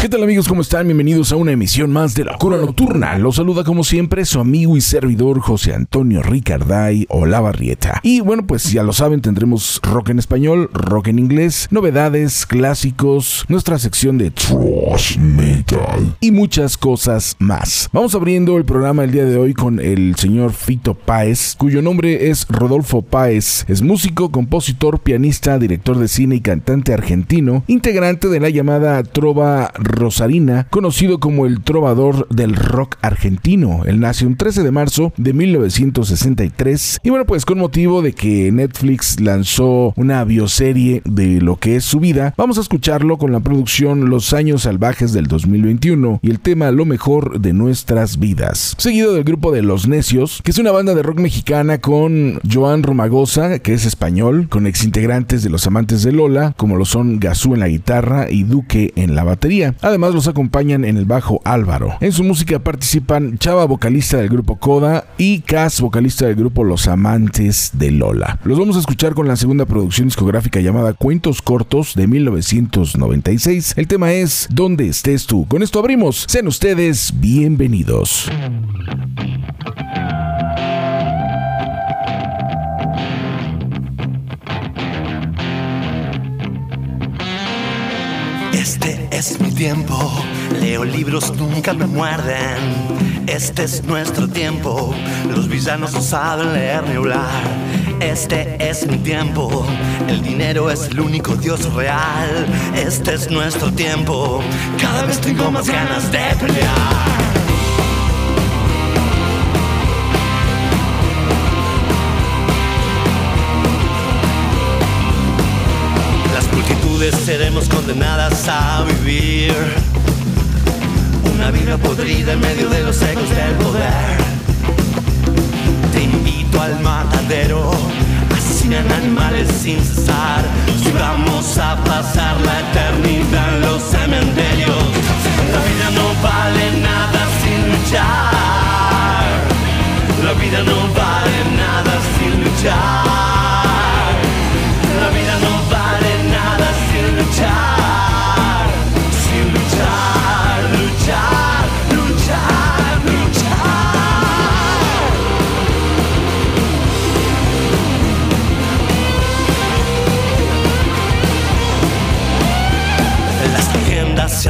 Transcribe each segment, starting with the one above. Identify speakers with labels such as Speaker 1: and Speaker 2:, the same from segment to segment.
Speaker 1: ¿Qué tal amigos? ¿Cómo están? Bienvenidos a una emisión más de La Cura Nocturna. Los saluda como siempre su amigo y servidor José Antonio Ricarday o La Barrieta. Y bueno, pues ya lo saben, tendremos rock en español, rock en inglés, novedades, clásicos, nuestra sección de thrash metal y muchas cosas más. Vamos abriendo el programa el día de hoy con el señor Fito Páez, cuyo nombre es Rodolfo Páez. Es músico, compositor, pianista, director de cine y cantante argentino, integrante de la llamada Trova Rosarina, conocido como el trovador del rock argentino. Él nace un 13 de marzo de 1963 y bueno, pues con motivo de que Netflix lanzó una bioserie de lo que es su vida, vamos a escucharlo con la producción Los años salvajes del 2021 y el tema Lo mejor de nuestras vidas. Seguido del grupo de Los Necios, que es una banda de rock mexicana con Joan Romagosa, que es español, con exintegrantes de Los Amantes de Lola, como lo son Gazú en la guitarra y Duque en la batería. Además los acompañan en el bajo Álvaro. En su música participan Chava, vocalista del grupo Coda, y Cas, vocalista del grupo Los Amantes de Lola. Los vamos a escuchar con la segunda producción discográfica llamada Cuentos Cortos de 1996. El tema es ¿Dónde estés tú? Con esto abrimos. Sean ustedes bienvenidos.
Speaker 2: Este es mi tiempo, leo libros, nunca me muerden. Este es nuestro tiempo, los villanos no saben leer ni hablar. Este es mi tiempo, el dinero es el único Dios real. Este es nuestro tiempo, cada vez tengo más ganas de pelear. Seremos condenadas a vivir una vida podrida en medio de los ecos del poder. Te invito al matadero, asesinan animales sin cesar. Si vamos a pasar la eternidad en los cementerios, la vida no vale nada sin luchar. La vida no vale nada sin luchar.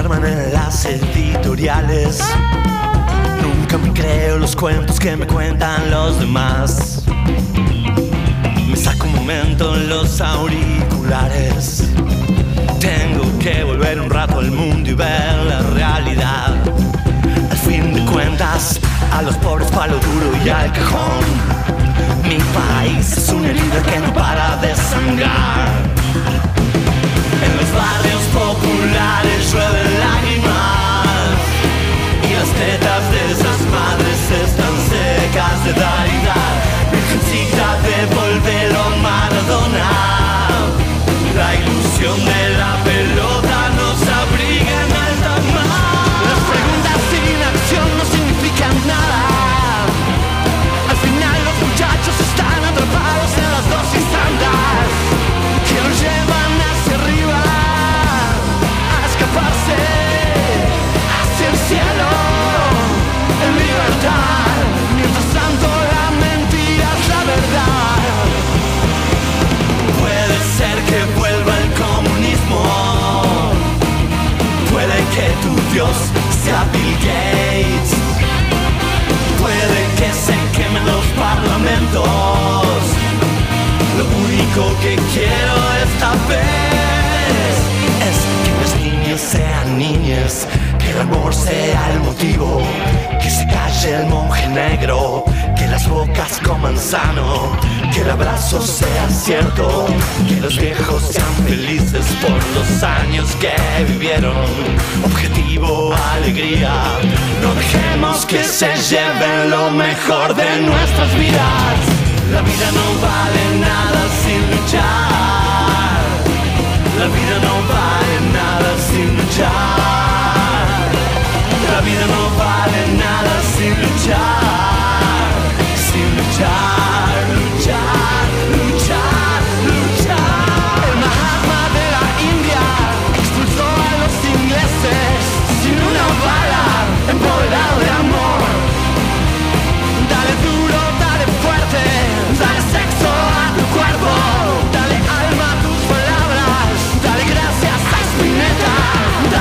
Speaker 2: Arman en las editoriales. Nunca me creo los cuentos que me cuentan los demás. Me saco un momento en los auriculares. Tengo que volver un rato al mundo y ver la realidad. Al fin de cuentas, a los pobres palo duro y al cajón. Mi país es una herida que no para de sangrar. En los barrios llueven lágrimas y las tetas de esas madres están secas de dar y dar. Virgencita, devuélvelo a Maradona. La ilusión de la pelota nos abriga en alta mar. Las preguntas sin acción no significan nada. Dios sea Bill Gates. Puede que se quemen los parlamentos. Lo único que quiero esta vez sean niñas, que el amor sea el motivo, que se calle el monje negro, que las bocas coman sano, que el abrazo sea cierto, que los viejos sean felices por los años que vivieron. Objetivo, alegría, no dejemos que se lleven lo mejor de nuestras vidas. La vida no vale nada sin luchar. La vida no vale sin luchar. La vida no vale nada sin luchar. Sin luchar, luchar,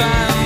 Speaker 3: vas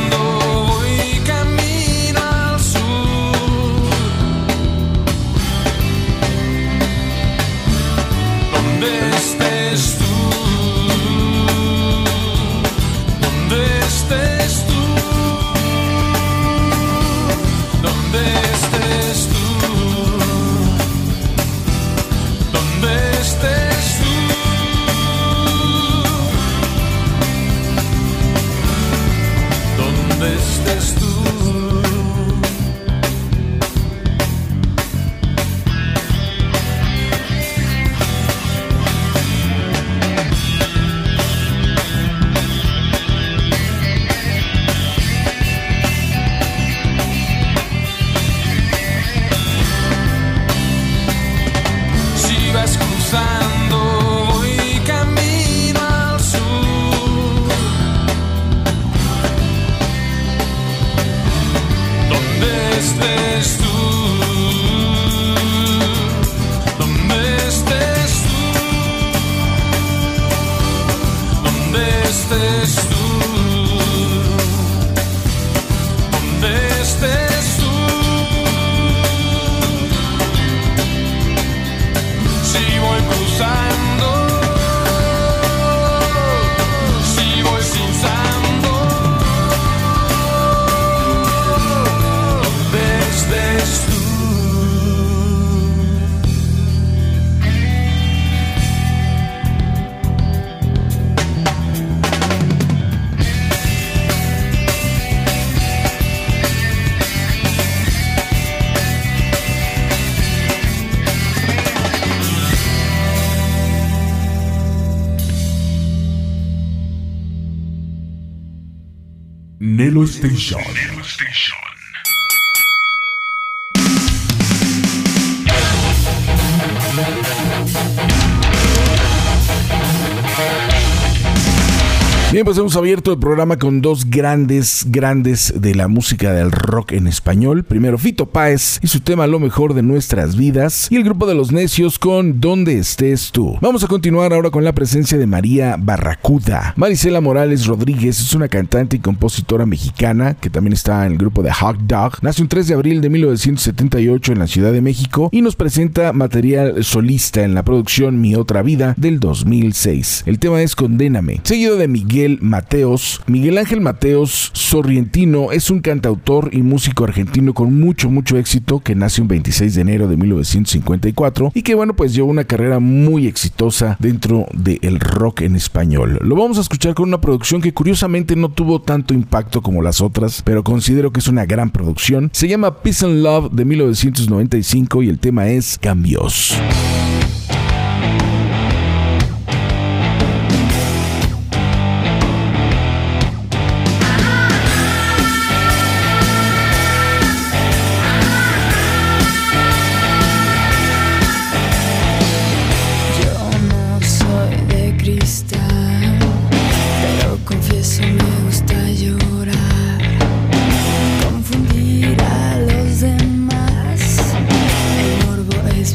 Speaker 1: abierto el programa con dos grandes, grandes de la música del rock en español. Primero Fito Páez y su tema Lo mejor de nuestras vidas. Y el grupo de los necios con Donde estés tú. Vamos a continuar ahora con la presencia de María Barracuda. Marisela Morales Rodríguez es una cantante y compositora mexicana que también está en el grupo de Hot Dog. Nace un 3 de abril de 1978 en la Ciudad de México y nos presenta material solista en la producción Mi Otra Vida del 2006. El tema es Condéname, seguido de Miguel Mateos. Miguel Ángel Mateos Sorrientino es un cantautor y músico argentino con mucho, mucho éxito que nace un 26 de enero de 1954 y que bueno, pues llevó una carrera muy exitosa dentro del rock en español. Lo vamos a escuchar con una producción que curiosamente no tuvo tanto impacto como las otras, pero considero que es una gran producción. Se llama Peace and Love de 1995 y el tema es Cambios.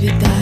Speaker 4: Rock,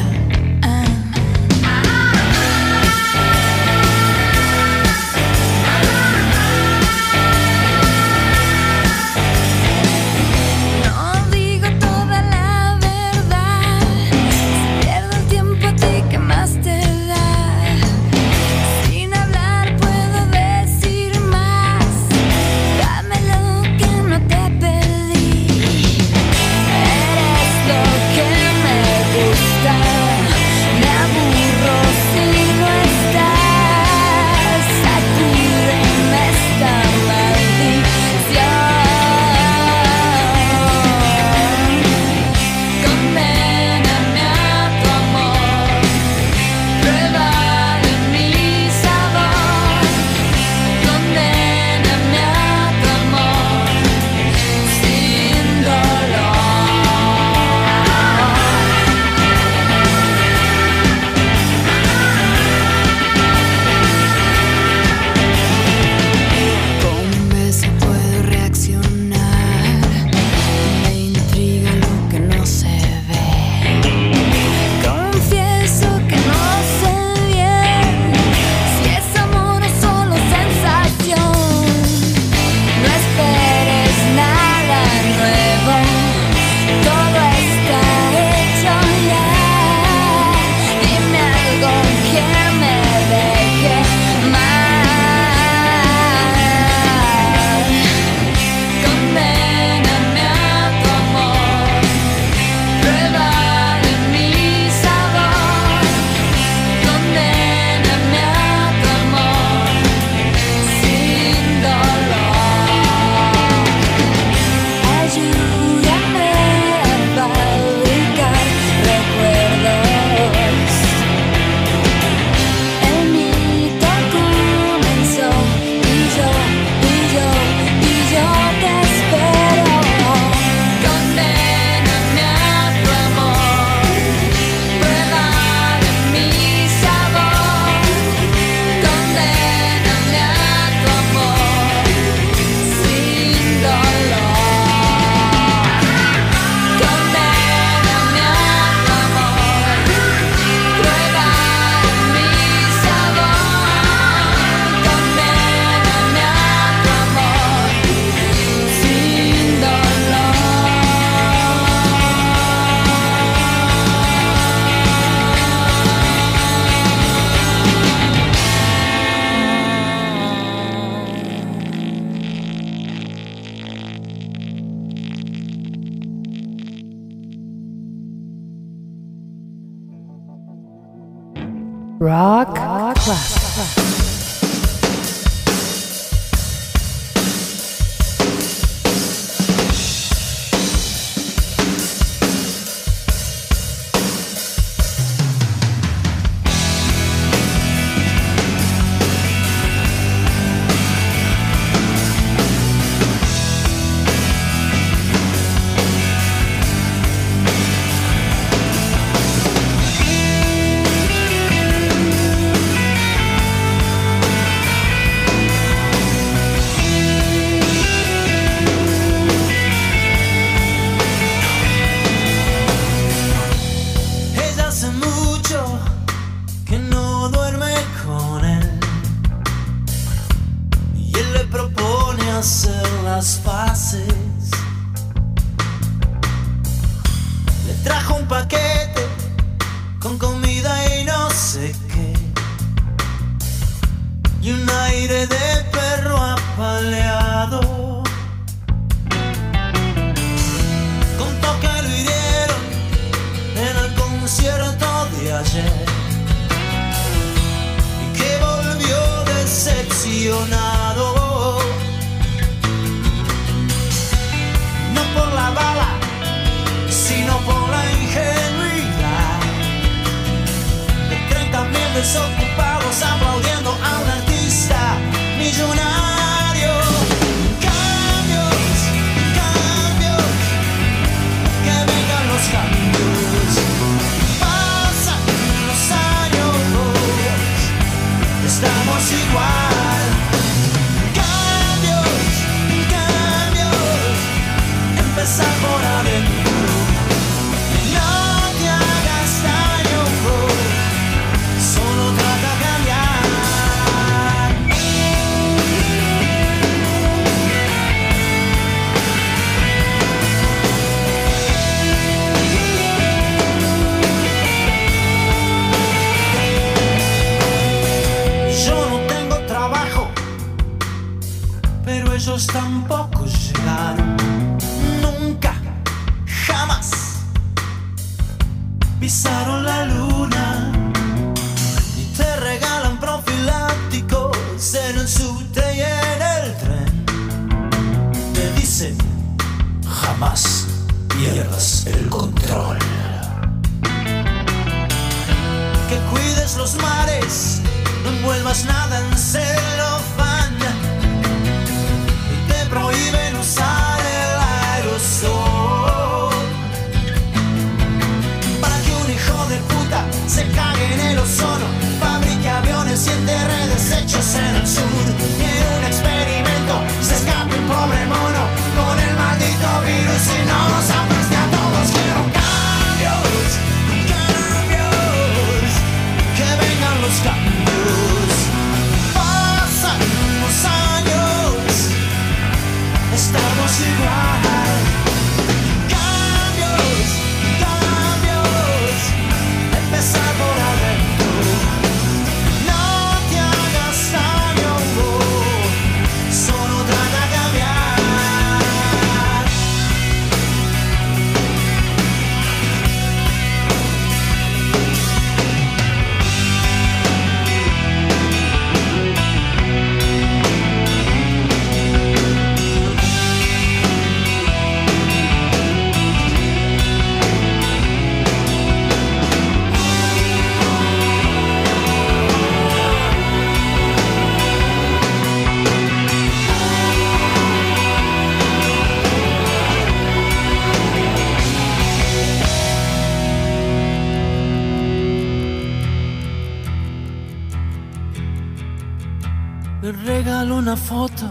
Speaker 5: una foto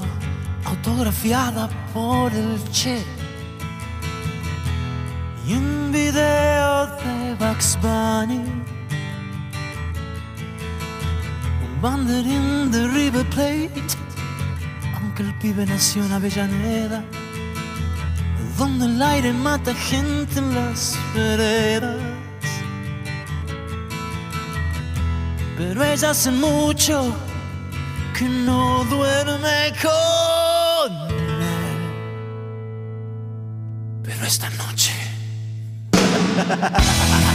Speaker 5: autografiada por el Che y un video de Bugs Bunny, un banderín de River Plate, aunque el pibe nació en Avellaneda, donde el aire mata gente en las veredas. Pero ellas hacen mucho que no duerme con él. Pero esta noche.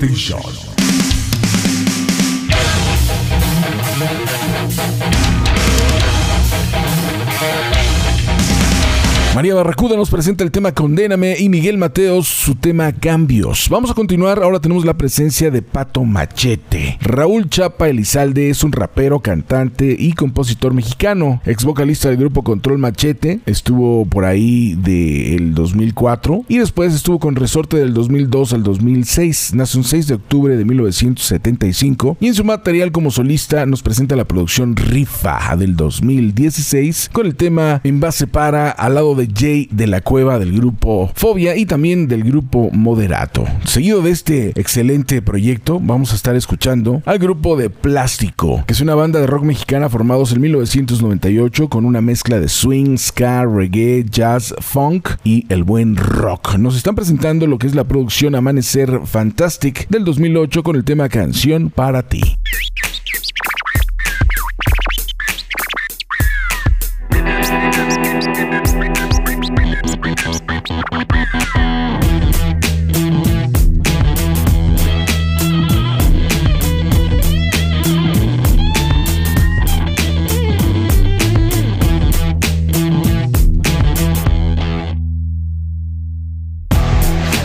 Speaker 1: Nelo María Barracuda nos presenta el tema Condéname y Miguel Mateos su tema Cambios. Vamos a continuar, ahora tenemos la presencia de Pato Machete. Raúl Chapa Elizalde es un rapero, cantante y compositor mexicano, ex vocalista del grupo Control Machete, estuvo por ahí del 2004 y después estuvo con Resorte del 2002 al 2006. Nace un 6 de octubre de 1975 y en su material como solista nos presenta la producción Rifa del 2016 con el tema En base para al lado de Jay de la Cueva del grupo Fobia y también del grupo Moderato. Seguido de este excelente proyecto, vamos a estar escuchando al grupo de Plástico, que es una banda de rock mexicana formados en 1998 con una mezcla de swing, ska, reggae, jazz, funk y el buen rock. Nos están presentando lo que es la producción Amanecer Fantastic del 2008 con el tema Canción para ti.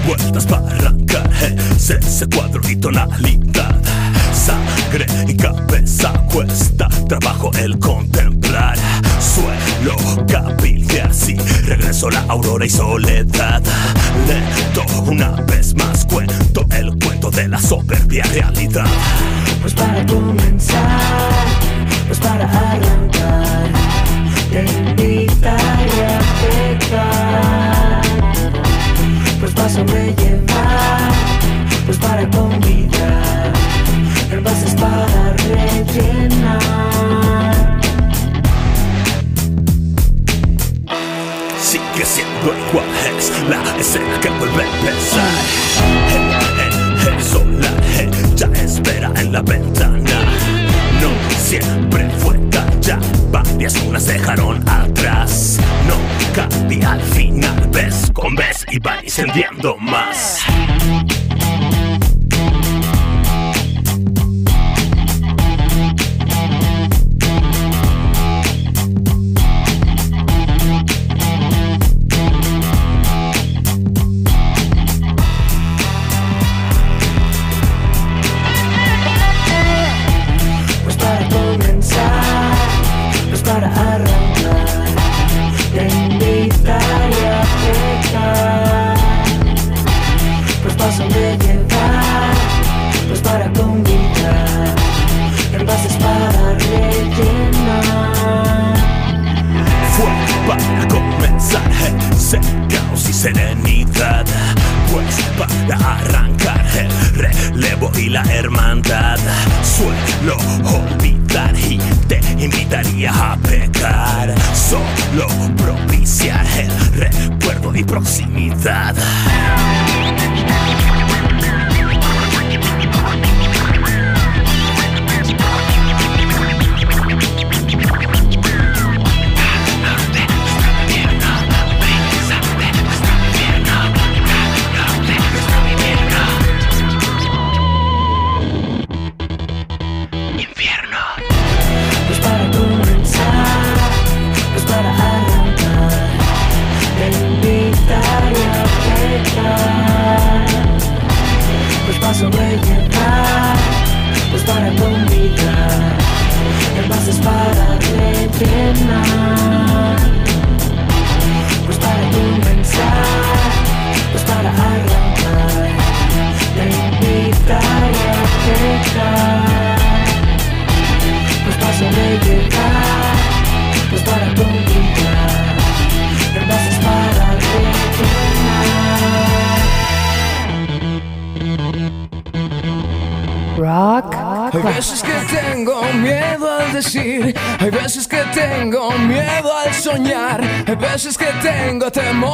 Speaker 6: Vueltas para arrancar ese, ese cuadro y tonalidad. Sangre y cabeza cuesta trabajo el contemplar. Suelo capilar si regreso la aurora y soledad. Lento una vez más cuento el cuento de la soberbia realidad.
Speaker 7: Pues para comenzar, pues para arrancar, te invitaré a pecar. Pues para sobrellevar, pues para convidar, envases para rellenar.
Speaker 6: Sigue siendo igual, es la escena que vuelve a empezar. El, el, el solar eh, ya espera en la ventana. No siempre fue ya, varias unas dejaron atrás. No cabía al final, ves con ves y van incendiando más.
Speaker 3: Que tengo temor al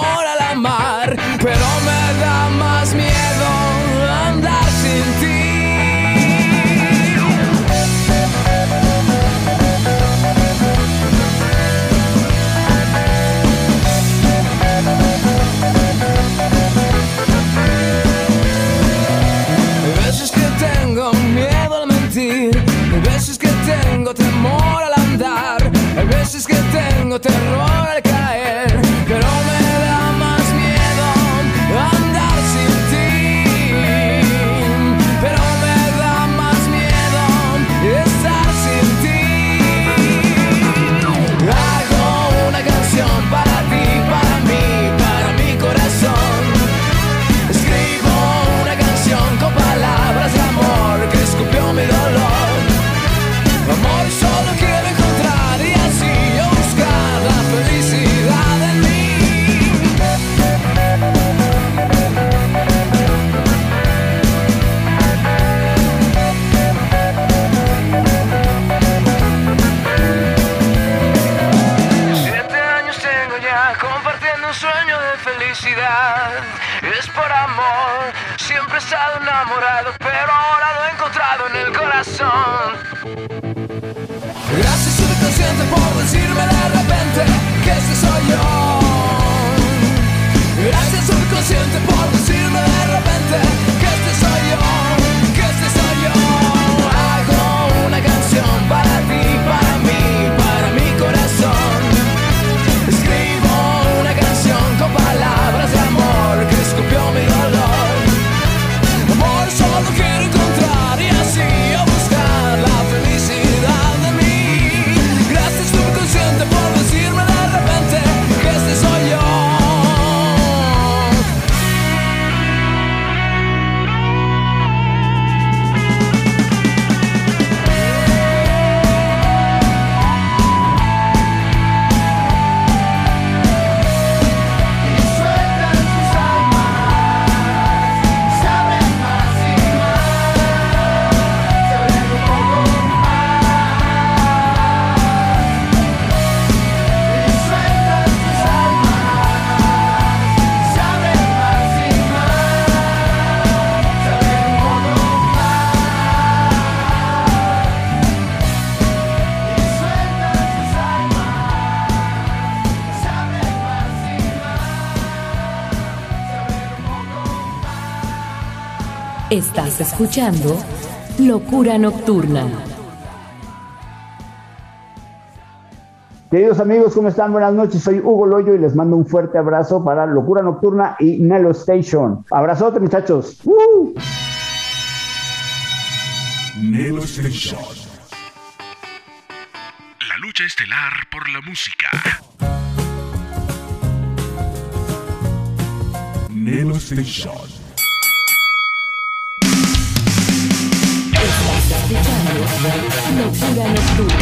Speaker 4: Estás escuchando Locura Nocturna.
Speaker 8: Queridos amigos, ¿cómo están? Buenas noches, soy Hugo Loyo y les mando un fuerte abrazo para Locura Nocturna y Nelo Station. Abrazote, muchachos. ¡Uh!
Speaker 1: Nelo Station. La lucha estelar por la música. Nelo Station.
Speaker 4: Locura Nocturna.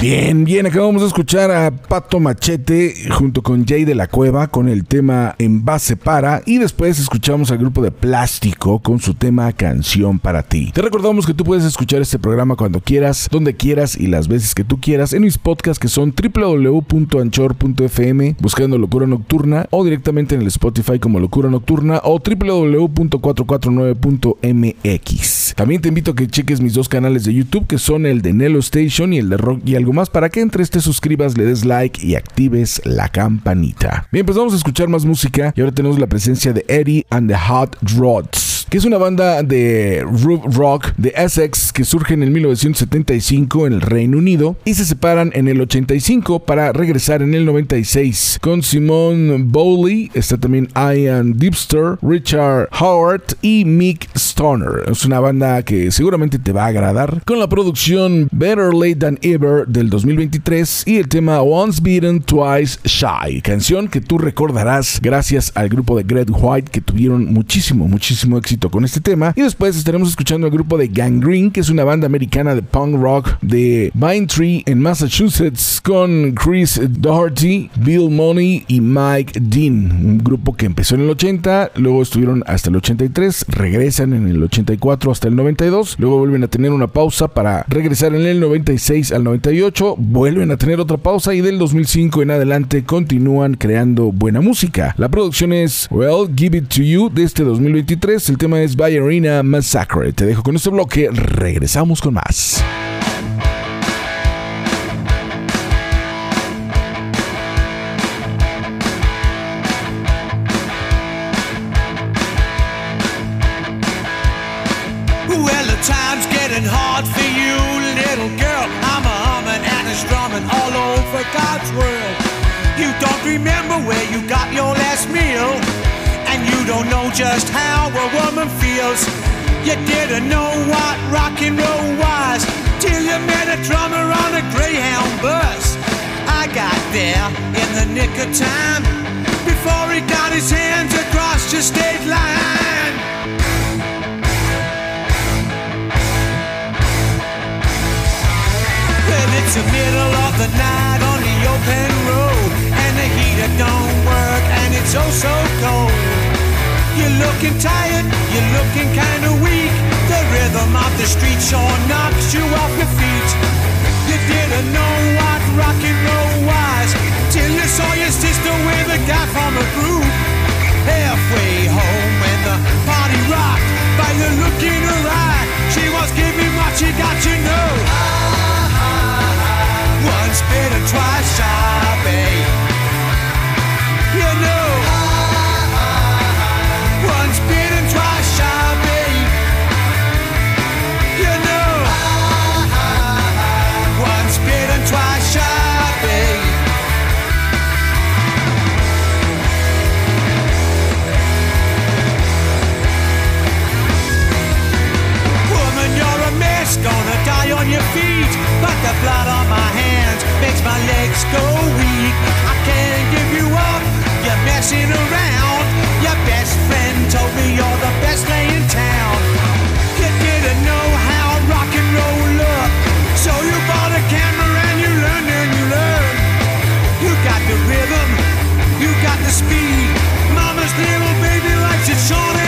Speaker 1: Bien, bien, acabamos de escuchar a Pato Machete junto con Jay de la Cueva con el tema En base para y después escuchamos al grupo de Plástico con su tema Canción para ti. Te recordamos que tú puedes escuchar este programa cuando quieras, donde quieras y las veces que tú quieras en mis podcasts que son www.anchor.fm buscando Locura Nocturna o directamente en el Spotify como Locura Nocturna o www.449.mx. También te invito a que cheques mis dos canales de YouTube que son el de Nelo Station y el de Rock y algo más para que entres, te suscribas, le des like y actives la campanita. Bien, pues vamos a escuchar más música y ahora tenemos la presencia de Eddie and the Hot Rods que es una banda de rock de Essex que surge en el 1975 en el Reino Unido y se separan en el 85 para regresar en el 96. Con Simone Bowley está también Ian Deepster, Richard Howard y Mick Stoner. Es una banda que seguramente te va a agradar con la producción Better Late Than Ever del 2023 y el tema Once Beaten Twice Shy, canción que tú recordarás gracias al grupo de Greg White que tuvieron muchísimo, muchísimo éxito con este tema. Y después estaremos escuchando al grupo de Gangrene, que es una banda americana de punk rock de Vine Tree en Massachusetts, con Chris Doherty, Bill Money y Mike Dean. Un grupo que empezó en el 80, luego estuvieron hasta el 83, regresan en el 84 hasta el 92, luego vuelven a tener una pausa para regresar en el 96 al 98, vuelven a tener otra pausa y del 2005 en adelante continúan creando buena música. La producción es Well, Give It To You de este 2023, el tema es Ballerina Massacre. Te dejo con este bloque, regresamos con más.
Speaker 5: Well, the time's getting hard for you, little girl.
Speaker 9: of God's world. You don't remember where you got your last meal, you don't know just how a woman feels. You didn't know what rock and roll was till you met a drummer on a Greyhound bus. I got there in the nick of time before he got his hands across your state line. Well, it's the middle of the night on the open road, and the heater don't work, and it's oh so cold. You're looking tired, you're looking kinda weak. The rhythm of the street sure knocks you off your feet. You didn't know what rock and roll was till you saw your sister with a guy from a group. Halfway home when the party rocked, by the look in her eye, she was giving what she got to know. Once bitten, twice shy, eh? babe. You know. Blood on my hands makes my legs go weak. I can't give you up, you're messing around. Your best friend told me you're the best lay in town. You didn't know how rock and roll looked, so you bought a camera and you learned and you learned. You got the rhythm, you got the speed. Mama's little baby likes it short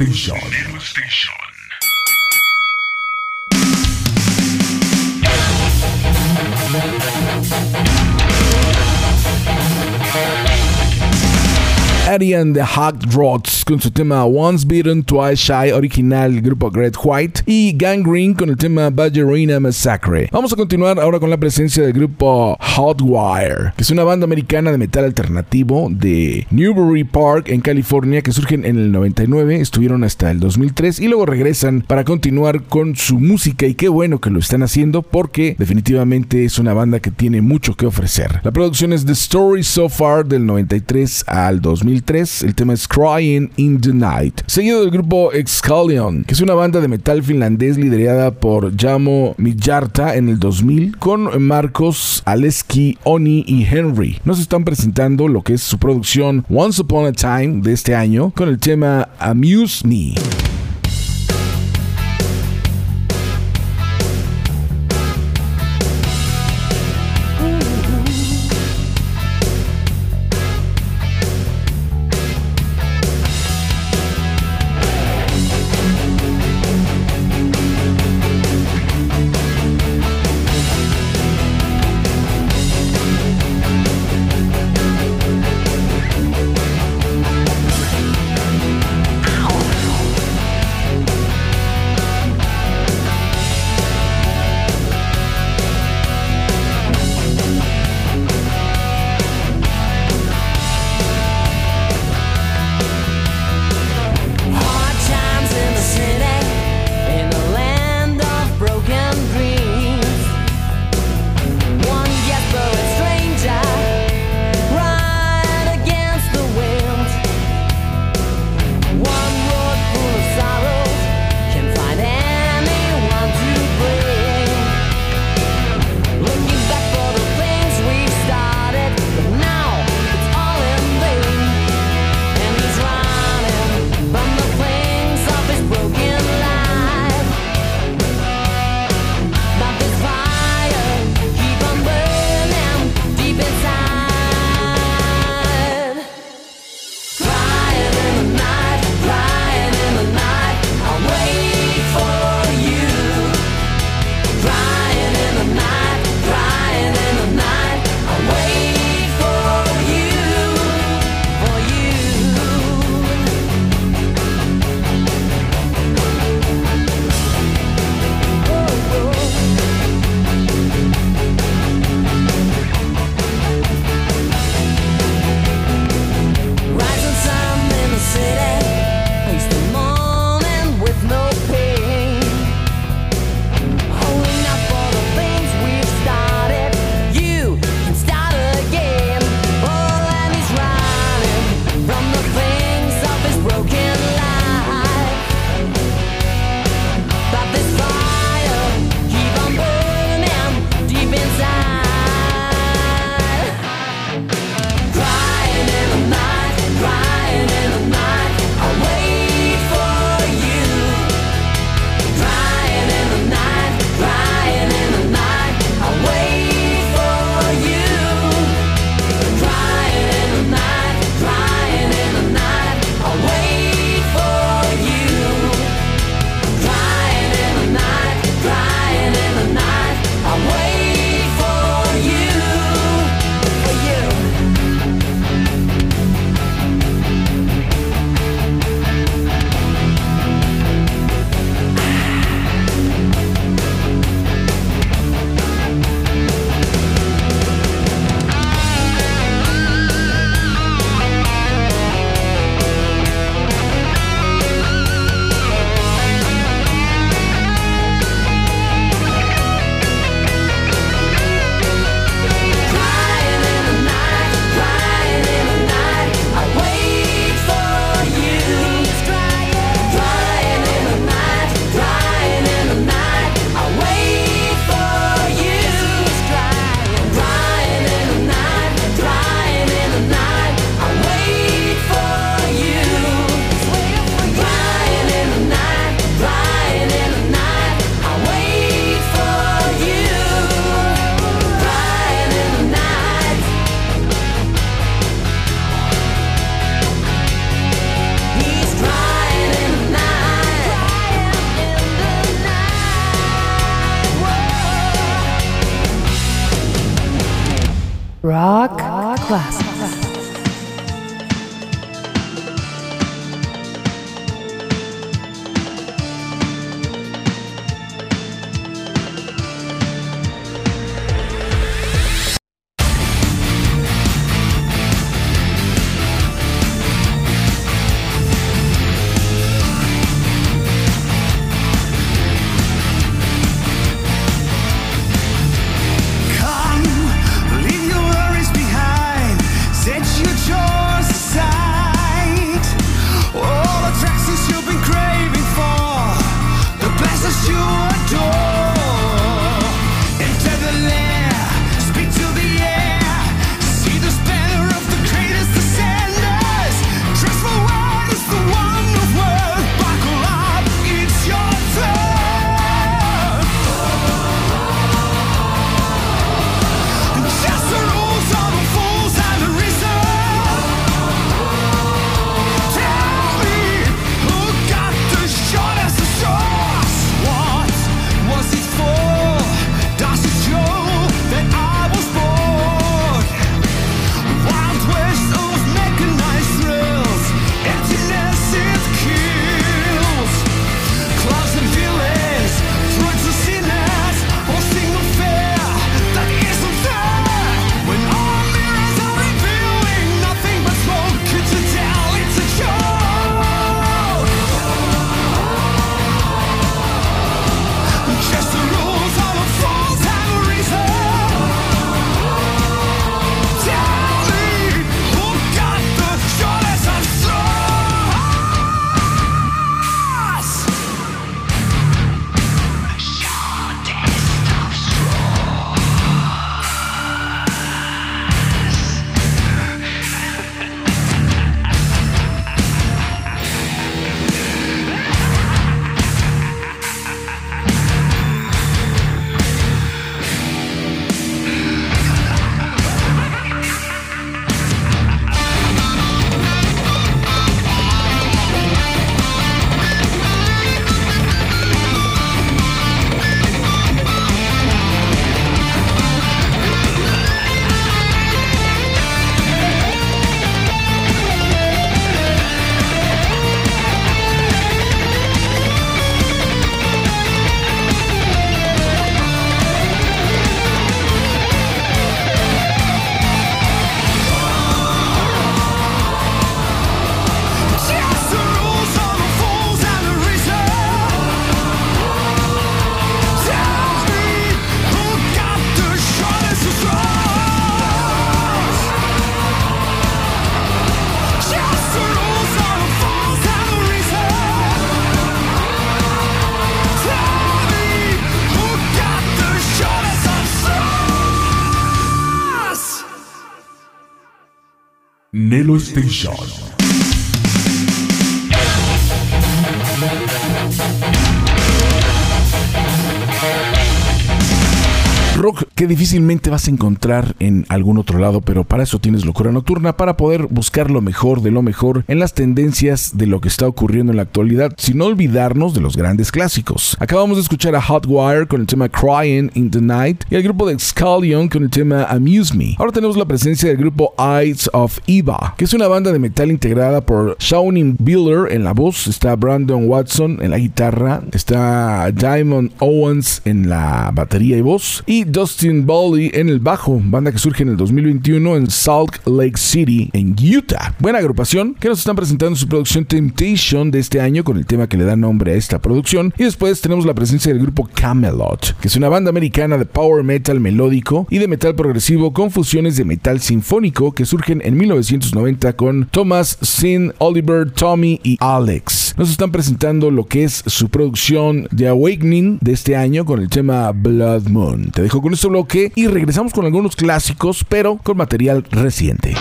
Speaker 1: Station. The Hot Rods con su tema Once Beaten, Twice Shy, original del grupo Great White, y Gangrene con el tema Ballerina Massacre. Vamos a continuar ahora con la presencia del grupo Hotwire, que es una banda americana de metal alternativo de Newbury Park en California que surgen en el 99, estuvieron hasta el 2003 y luego regresan para continuar con su música y qué bueno que lo están haciendo porque definitivamente es una banda que tiene mucho que ofrecer. La producción es The Story So Far del 93 al 2003 el tema es Crying in the Night. Seguido del grupo Excalion, que es una banda de metal finlandés liderada por Jamo Mijarta en el 2000 con Marcos, Aleski, Oni y Henry. Nos están presentando lo que es su producción Once Upon a Time de este año con el tema Amuse Me.
Speaker 4: Rock,
Speaker 7: Rock Classic.
Speaker 1: Nelo Rock que difícilmente vas a encontrar en algún otro lado, pero para eso tienes locura nocturna, para poder buscar lo mejor de lo mejor en las tendencias de lo que está ocurriendo en la actualidad, sin olvidarnos de los grandes clásicos. Acabamos de escuchar a Hotwire con el tema Crying in the Night y al grupo de Scallion con el tema Amuse Me. Ahora tenemos la presencia del grupo Eyes of Eva, que es una banda de metal integrada por Shawnee Biller en la voz, está Brandon Watson en la guitarra, está Diamond Owens en la batería y voz y Dustin Bowley en el bajo, banda que surge en el 2021 en Salt Lake City, en Utah. Buena agrupación que nos están presentando su producción Temptation de este año con el tema que le da nombre a esta producción. Y después tenemos la presencia del grupo Camelot, que es una banda americana de power metal melódico y de metal progresivo con fusiones de metal sinfónico que surgen en 1990 con Thomas, Sin, Oliver, Tommy y Alex. Nos están presentando lo que es su producción de Awakening de este año con el tema Blood Moon. Te dejo con este bloque y regresamos con algunos clásicos, pero con material reciente.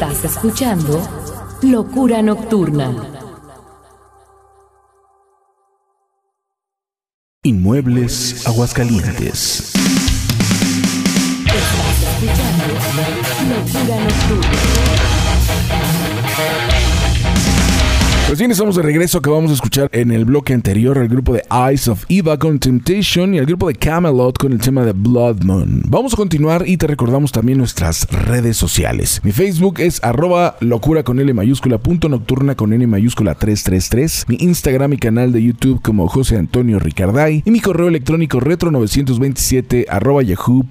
Speaker 4: Estás escuchando Locura Nocturna.
Speaker 1: Inmuebles Aguascalientes. Bien, estamos de regreso. Acabamos de escuchar en el bloque anterior al grupo de Eyes of Eva con Temptation y al grupo de Camelot con el tema de Blood Moon. Vamos a continuar y te recordamos también nuestras redes sociales. Mi Facebook es arroba locura con L mayúscula punto nocturna con N mayúscula 333. Mi Instagram y canal de YouTube como José Antonio Ricarday y mi correo electrónico retro927 arroba yahoo.com.mx.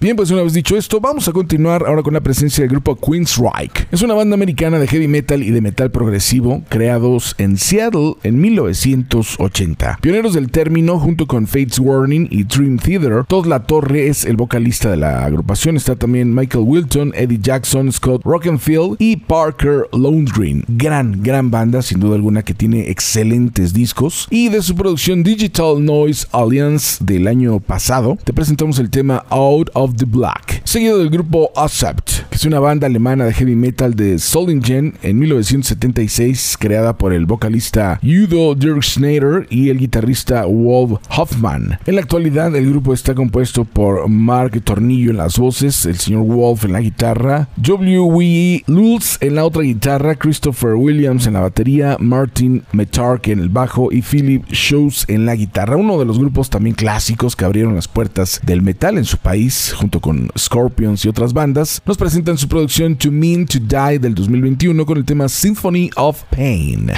Speaker 1: Bien, pues una vez dicho esto, vamos a continuar ahora con la presencia del grupo Queensryche. Es una banda americana de heavy metal y de metal progresivo creados en Seattle en 1980. Pioneros del término junto con Fates Warning y Dream Theater, Todd La Torre es el vocalista de la agrupación. Está también Michael Wilton, Eddie Jackson, Scott Rockenfield y Parker Lundgren. Gran, gran banda, sin duda alguna, que tiene excelentes discos. Y de su producción Digital Noise Alliance del año pasado, te presentamos el tema Out of the Black, seguido del grupo Accept, que es una banda alemana de heavy metal de Solingen en 1976, creada por el vocalista Udo Schneider y el guitarrista Wolf Hoffman. En la actualidad, el grupo está compuesto por Mark Tornillo en las voces, el señor Wolf en la guitarra, W.W. Lulz en la otra guitarra, Christopher Williams en la batería, Martin Metark en el bajo y Philip Shows en la guitarra. Uno de los grupos también clásicos que abrieron las puertas del metal en su país, junto con Scorpions y otras bandas, nos presentan su producción To Mean to Die del 2021 con el tema Symphony of Pain.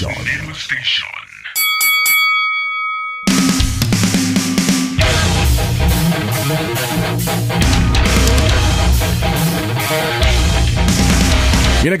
Speaker 1: Nelo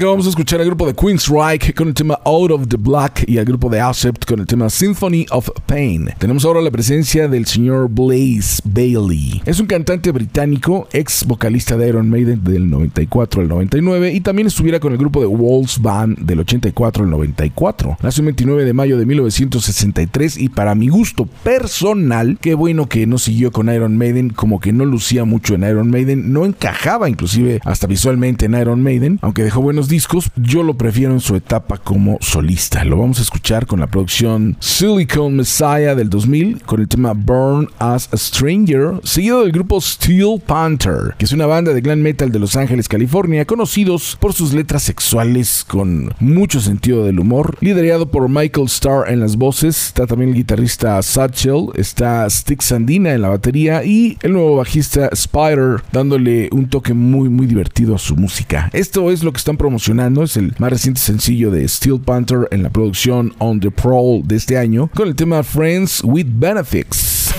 Speaker 1: Station. Bien, acá vamos a escuchar al grupo de Queensryche con el tema Out of the Black y al grupo de Accept con el tema Symphony of Pain. Tenemos ahora la presencia del señor Blaze Bailey. Es un cantante británico, ex vocalista de Iron Maiden del 94 al 99 y también estuviera con el grupo de Wolves Band del 84 al 94. Nació el 29 de mayo de 1963 y para mi gusto personal, qué bueno que no siguió con Iron Maiden, como que no lucía mucho en Iron Maiden, no encajaba inclusive hasta visualmente en Iron Maiden, aunque dejó buenos discos, yo lo prefiero en su etapa como solista. Lo vamos a escuchar con la producción Silicon Messiah del 2000 con el tema Burn as a Stranger, seguido del grupo Steel Panther, que es una banda de glam metal de Los Ángeles, California, conocidos por sus letras sexuales con mucho sentido del humor, liderado por Michael Starr en las voces, está también el guitarrista Satchel, está Stick Sandina en la batería y el nuevo bajista Spider dándole un toque muy muy divertido a su música. Esto es lo que están promocionando. Es el más reciente sencillo de Steel Panther en la producción On the Prowl de este año con el tema Friends with Benefits.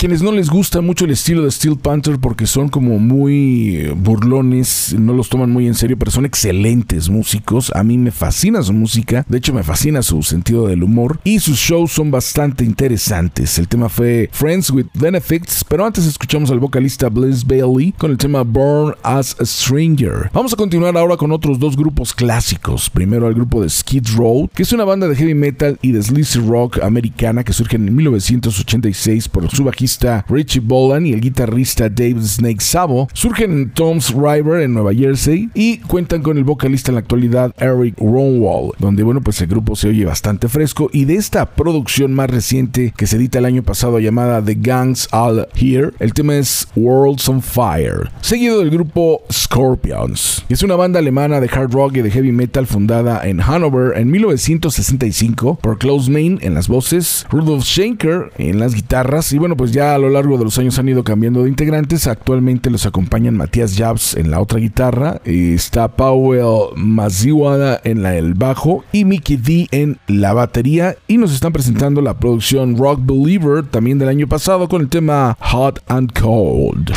Speaker 1: Quienes no les gusta mucho el estilo de Steel Panther porque son como muy burlones, no los toman muy en serio, pero son excelentes músicos. A mí me fascina su música, de hecho me fascina su sentido del humor y sus shows son bastante interesantes. El tema fue Friends with Benefits, pero antes escuchamos al vocalista Bliss Bailey con el tema Born as a Stranger. Vamos a continuar ahora con otros dos grupos clásicos. Primero al grupo de Skid Row, que es una banda de heavy metal y de sleazy rock americana que surge en 1986 por su bajista Richie Bolan y el guitarrista Dave Snake Sabo, surgen en Tom's River en Nueva Jersey y cuentan con el vocalista en la actualidad Eric Ronwall, donde bueno pues el grupo se oye bastante fresco y de esta producción más reciente que se edita el año pasado llamada The Gangs All Here, el tema es Worlds on Fire, seguido del grupo Scorpions, es una banda alemana de hard rock y de heavy metal fundada en Hanover en 1965 por Klaus Main en las voces, Rudolf Schenker en las guitarras y bueno, pues ya a lo largo de los años han ido cambiando de integrantes. Actualmente los acompañan Matías Jabs en la otra guitarra, está Powell Maziwada en la, el bajo y Mickey D en la batería. Y nos están presentando la producción Rock Believer también del año pasado con el tema Hot and Cold.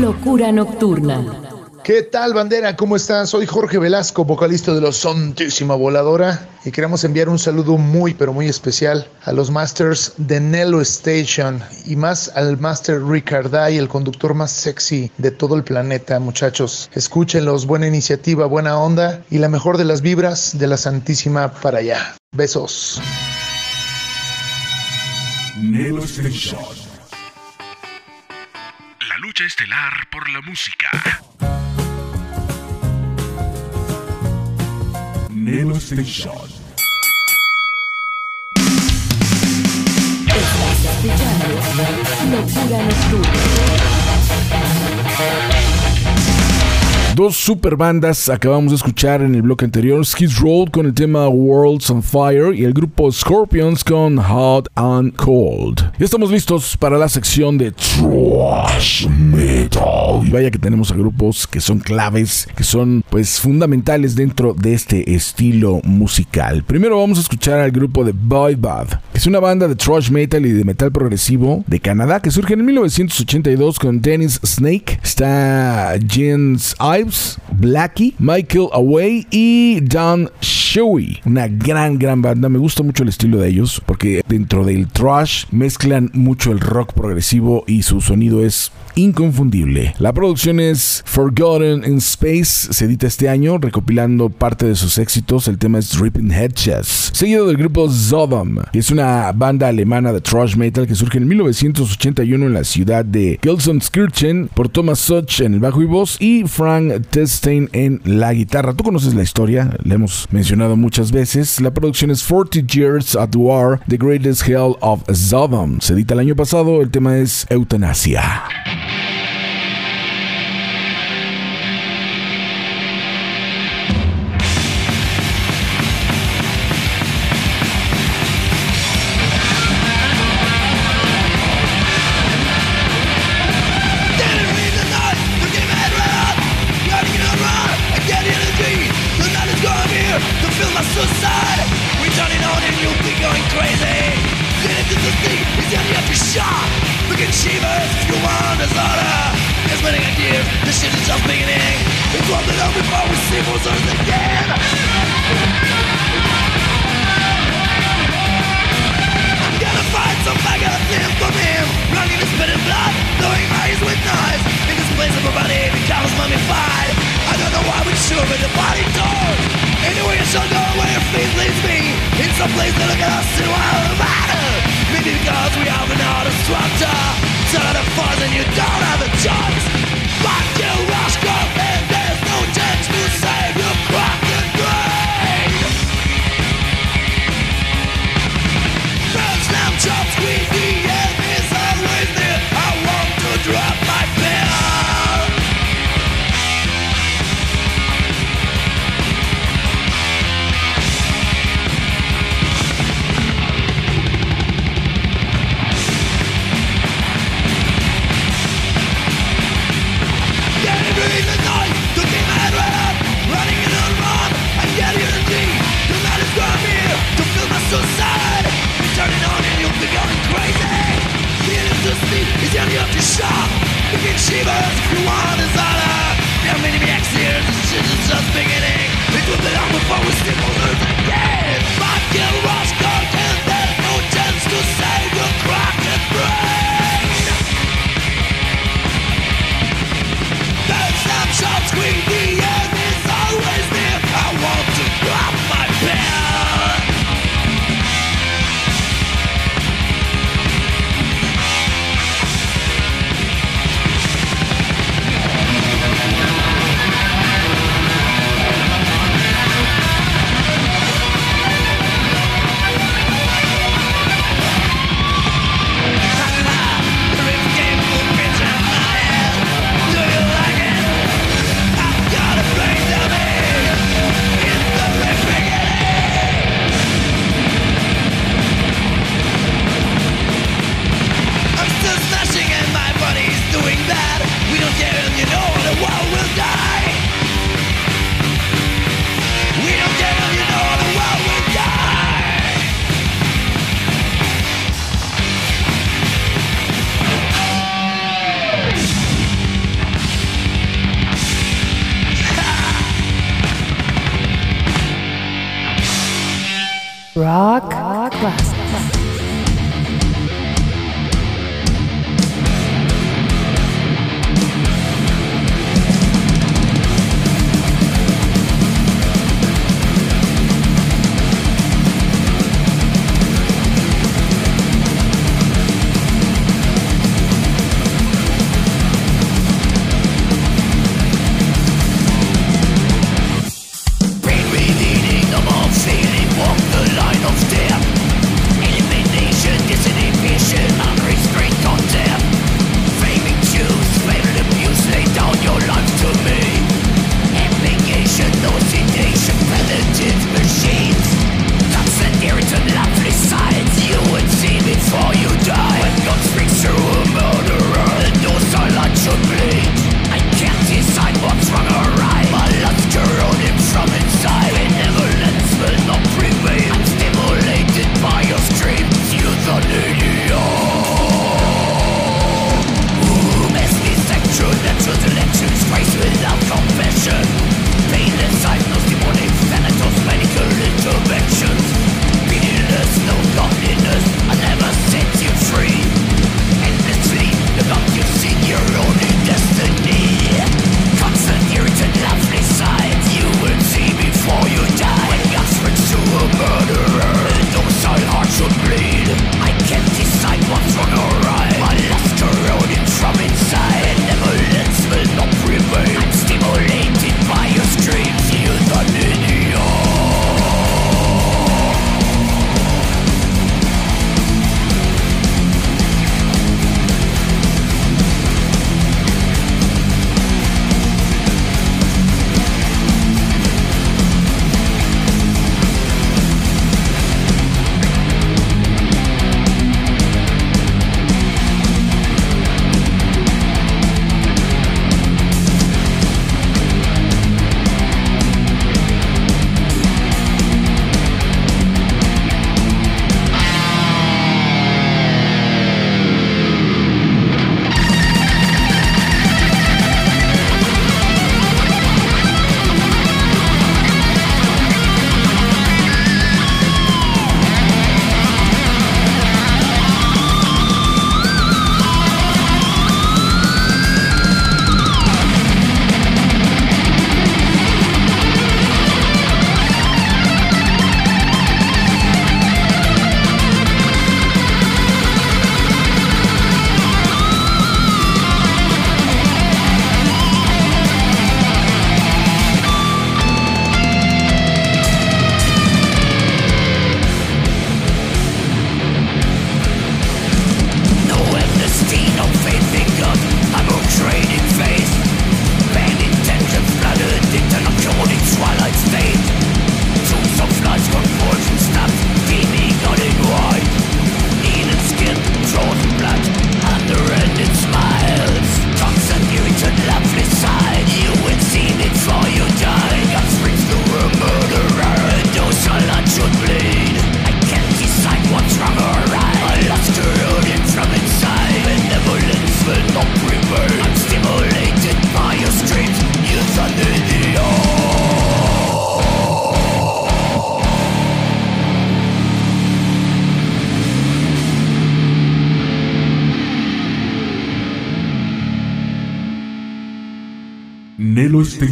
Speaker 4: Locura Nocturna.
Speaker 10: ¿Qué tal, bandera? ¿Cómo estás? Soy Jorge Velasco, vocalista de los Santísima Voladora, y queremos enviar un saludo muy, pero muy especial a los Masters de Nello Station y más al Master Ricarday, el conductor más sexy de todo el planeta, muchachos. Escúchenlos, buena iniciativa, buena onda y la mejor de las vibras de la Santísima para allá. Besos.
Speaker 1: Nello Station
Speaker 11: estelar por la música.
Speaker 1: Nelo Station.
Speaker 4: Estás escuchando
Speaker 1: Dos super bandas acabamos de escuchar en el bloque anterior, Skid Row con el tema Worlds on Fire y el grupo Scorpions con Hot and Cold. Ya estamos listos para la sección de Trash Metal. Y vaya que tenemos a grupos que son claves, que son pues fundamentales dentro de este estilo musical. Primero vamos a escuchar al grupo de Boy Bad, que es una banda de thrash metal y de metal progresivo de Canadá que surge en 1982 con Dennis Snake, está Jens Ives, Blackie, Michael Away y Dan Shuey. Una gran, gran banda. Me gusta mucho el estilo de ellos porque dentro del thrash mezclan mucho el rock progresivo y su sonido es inconfundible. La producción es Forgotten in Space, se edita este año recopilando parte de sus éxitos. El tema es Dripping Headchest, seguido del grupo Zodom, que es una banda alemana de thrash metal que surge en 1981 en la ciudad de Gelsenkirchen por Thomas Such en el bajo y voz y Frank Testein en la guitarra. Tú conoces la historia, la hemos mencionado muchas veces. La producción es 40 Years at War, The Greatest Hell of Zodom. Se edita el año pasado, el tema es Eutanasia.
Speaker 7: Shall go where faith leads me. In some place that look at us and wild matter. Maybe because we have an art structure. Turn the fuzz and you don't have a choice.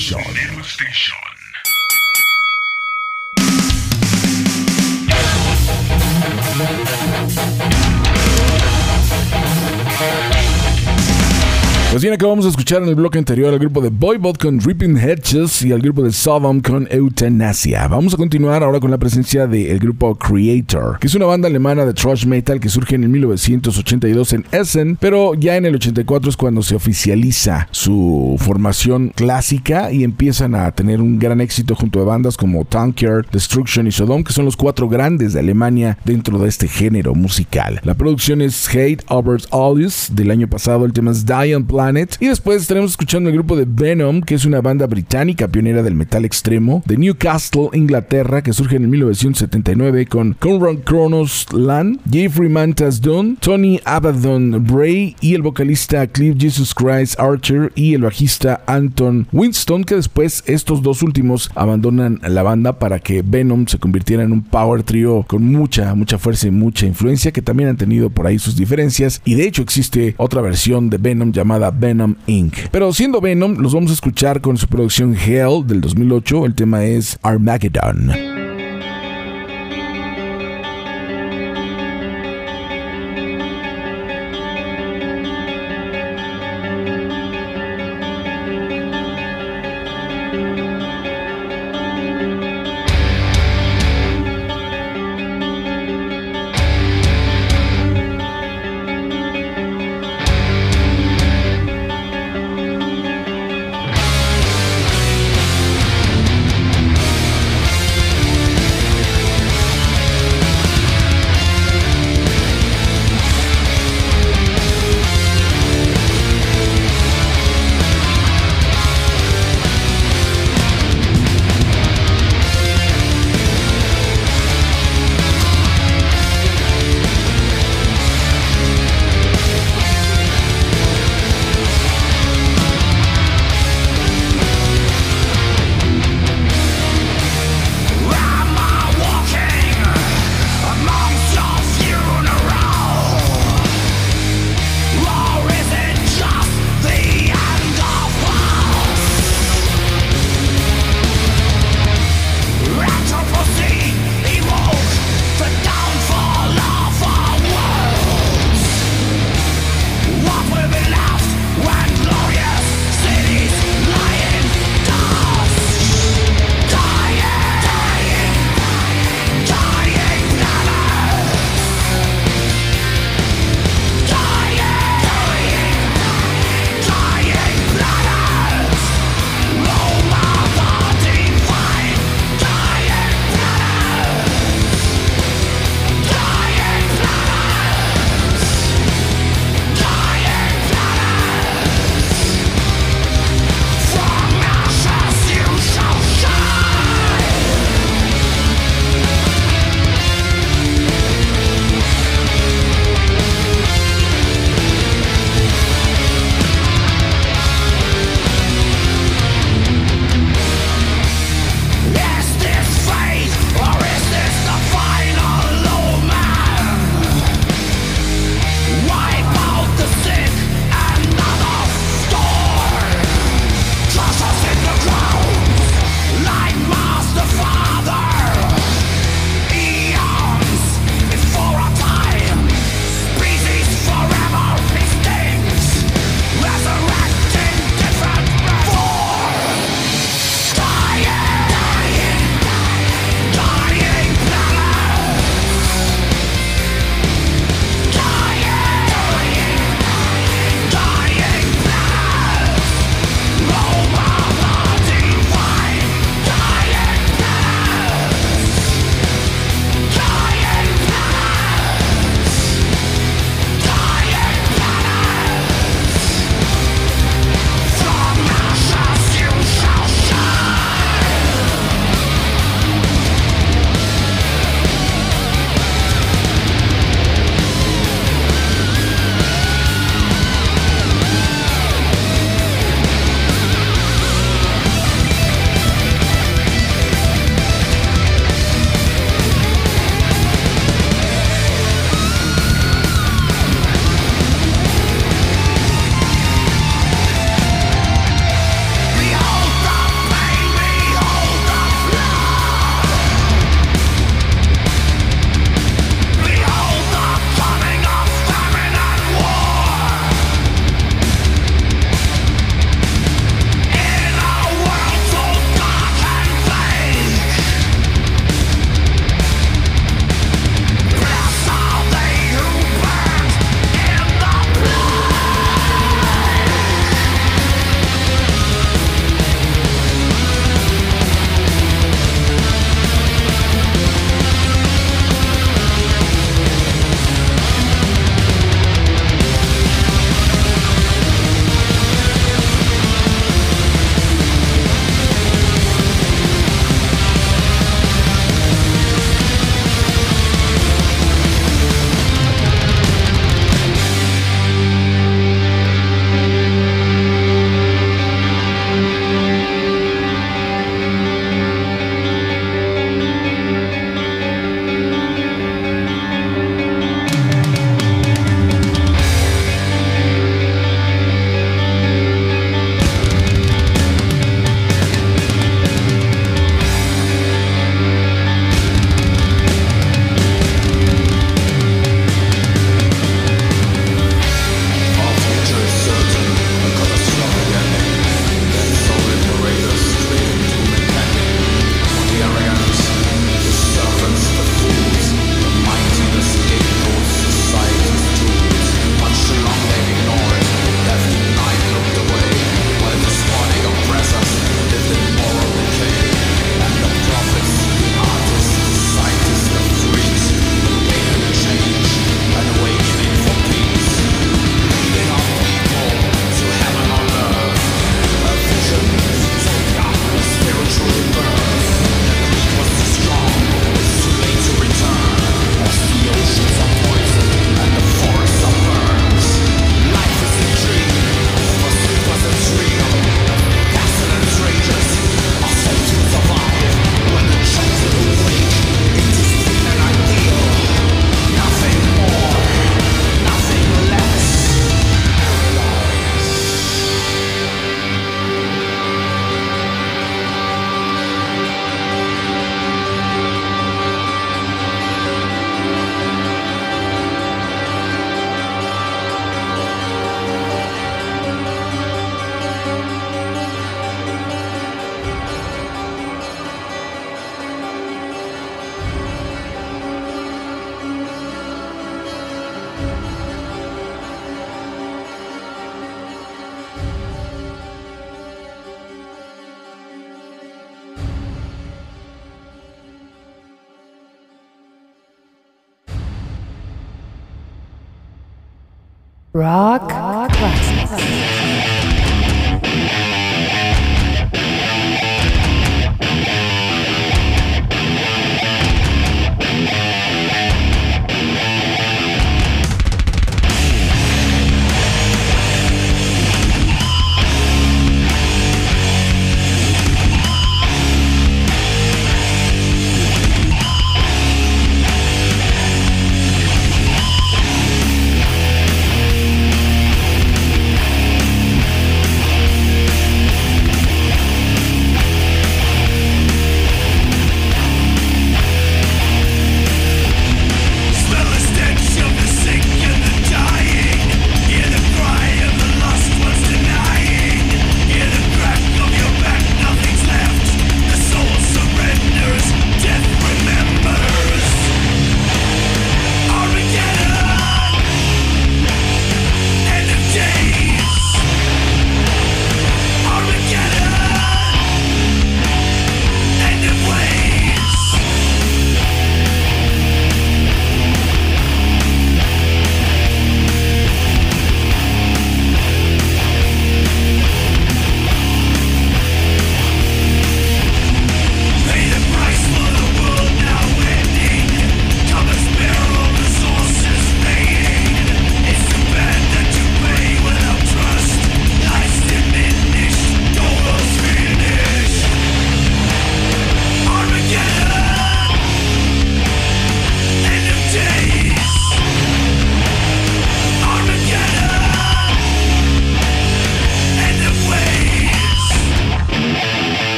Speaker 1: Nelo en el bloque anterior al grupo de Boybot con Ripping Hedges y al grupo de Sodom con Euthanasia. Vamos a continuar ahora con la presencia del grupo Creator, que es una banda alemana de thrash metal que surge en el 1982 en Essen, pero ya en el 84 es cuando se oficializa su formación clásica y empiezan a tener un gran éxito junto a bandas como Tanker, Destruction y Sodom, que son los cuatro grandes de Alemania dentro de este género musical. La producción es Hate Over Alles del año pasado, el tema es on Planet y después estaremos escuchando el grupo de Venom, que es una banda británica pionera del metal extremo, de Newcastle, Inglaterra, que surge en el 1979 con Conrad Kronos Lan, Jeffrey Mantas Dunn, Tony Abaddon Bray y el vocalista Cliff Jesus Christ Archer y el bajista Anton Winston, que después estos dos últimos abandonan la banda para que Venom se convirtiera en un power trio con mucha, mucha fuerza y mucha influencia, que también han tenido por ahí sus diferencias. Y de hecho existe otra versión de Venom llamada Venom Inc. Pero siendo Venom, los vamos a escuchar con su producción Hell del 2008. El tema es Armageddon.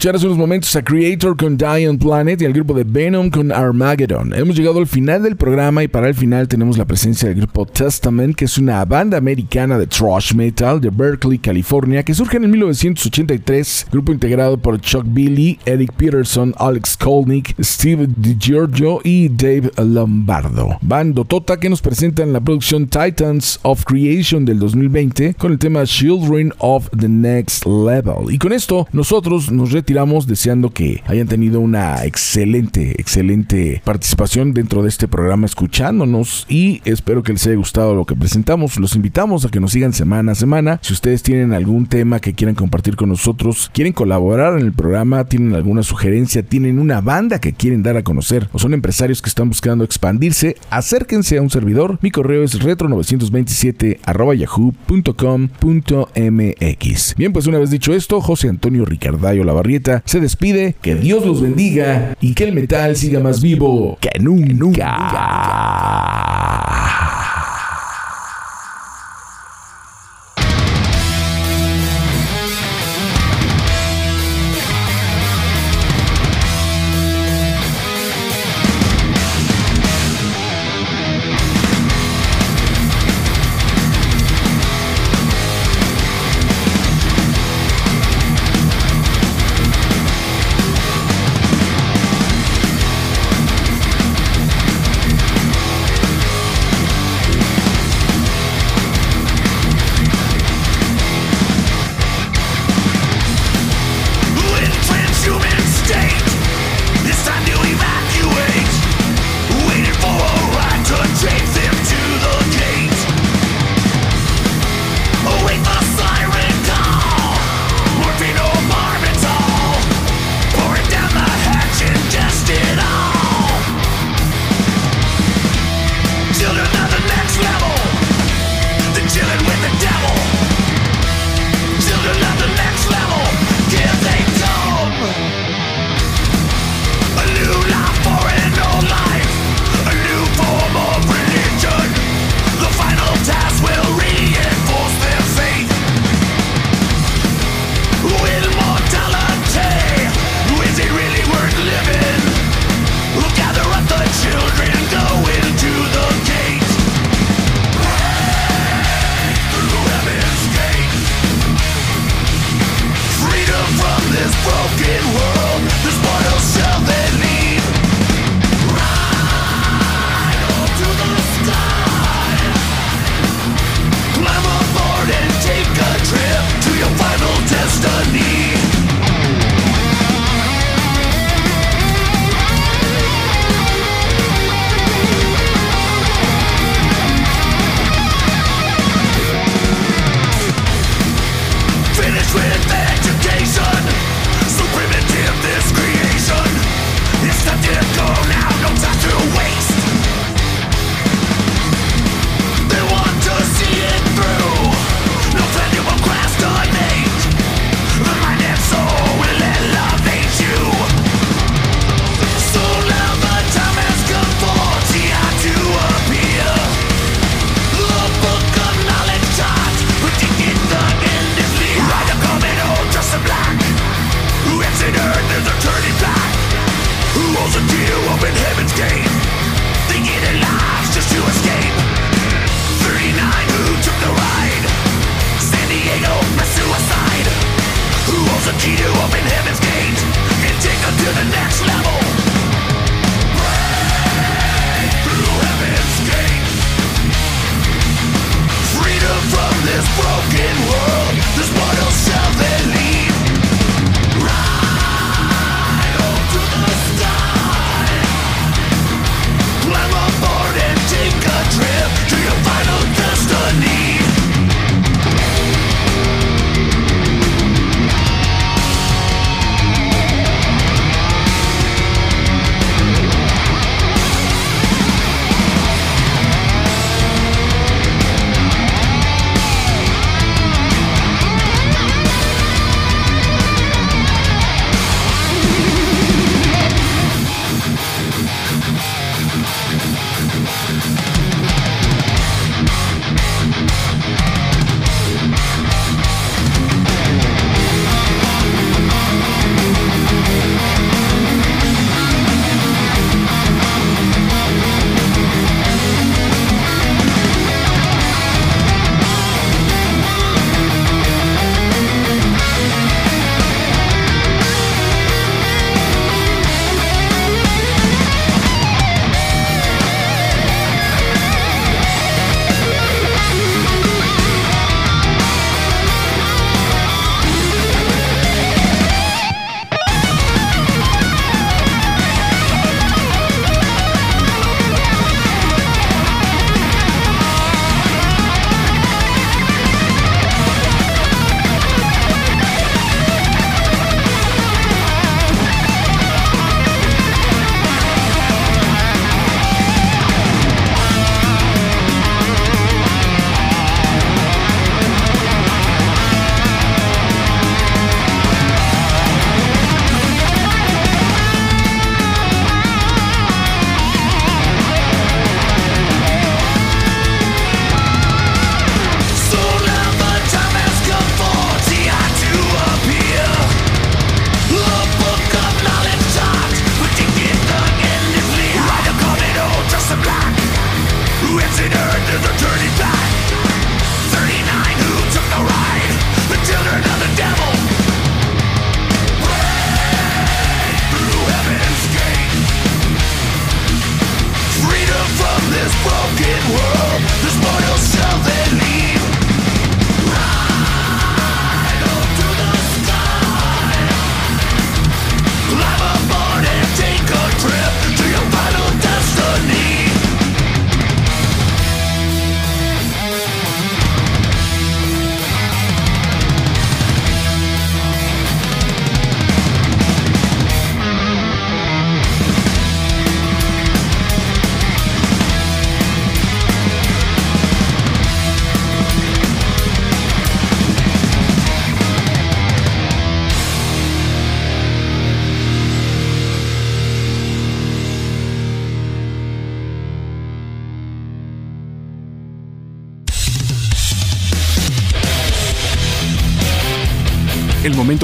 Speaker 1: Escuchar hace unos momentos a Creator con Dion Planet y al grupo de Venom con Armageddon. Hemos llegado al final del programa y para el final tenemos la presencia del grupo Testament, que es una banda americana de thrash metal de Berkeley, California, que surge en 1983, grupo integrado por Chuck Billy, Eric Peterson, Alex Kolnick, Steve DiGiorgio y Dave Lombardo. Bando Tota que nos presentan la producción Titans of Creation del 2020 con el tema Children of the Next Level. Y con esto nosotros nos retiramos deseando que hayan tenido una excelente, excelente participación dentro de este programa escuchándonos y espero que les haya gustado lo que presentamos. Los invitamos a que nos sigan semana a semana. Si ustedes tienen algún tema que quieran compartir con nosotros, quieren colaborar en el programa, tienen alguna sugerencia, tienen una banda que quieren dar a conocer o son empresarios que están buscando expandirse, acérquense a un servidor. Mi correo es retro927 yahoo.com.mx. Bien, pues una vez dicho esto, José Antonio Ricardayo Lavarrieta se despide. Que Dios los bendiga y que el metal siga más vivo que nunca.